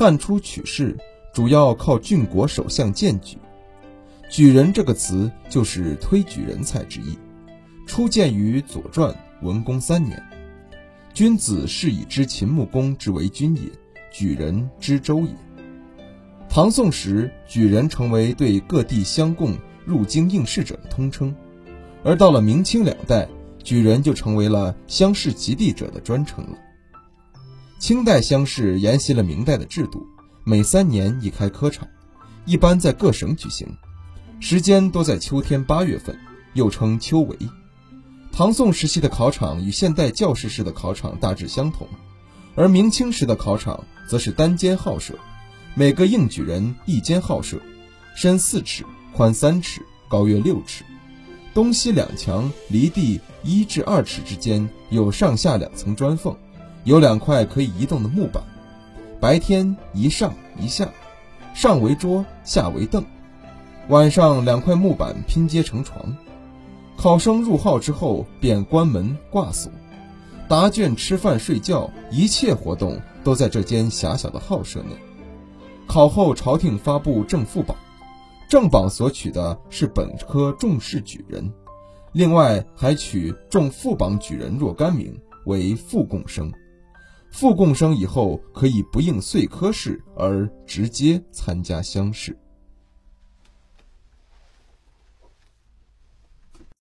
汉初取士主要靠郡国首相荐举，举人这个词就是推举人才之意，初见于《左传》文公三年。君子是以知秦穆公之为君也，举人知周也。唐宋时，举人成为对各地乡贡入京应试者的通称，而到了明清两代，举人就成为了乡试及第者的专称了。清代乡试沿袭了明代的制度，每三年一开科场，一般在各省举行，时间多在秋天八月份，又称秋闱。唐宋时期的考场与现代教士式的考场大致相同，而明清时的考场则是单间号舍，每个应举人一间号舍，深四尺，宽三尺，高约六尺。东西两墙离地一至二尺之间有上下两层砖缝，有两块可以移动的木板，白天一上一下，上为桌，下为凳，晚上两块木板拼接成床。考生入号之后便关门挂锁，答卷、吃饭、睡觉，一切活动都在这间狭小的号舍内。考后朝廷发布正副榜。正榜所取的是本科中士举人，另外还取中副榜举人若干名为副贡生。副贡生以后可以不应岁科试而直接参加乡试。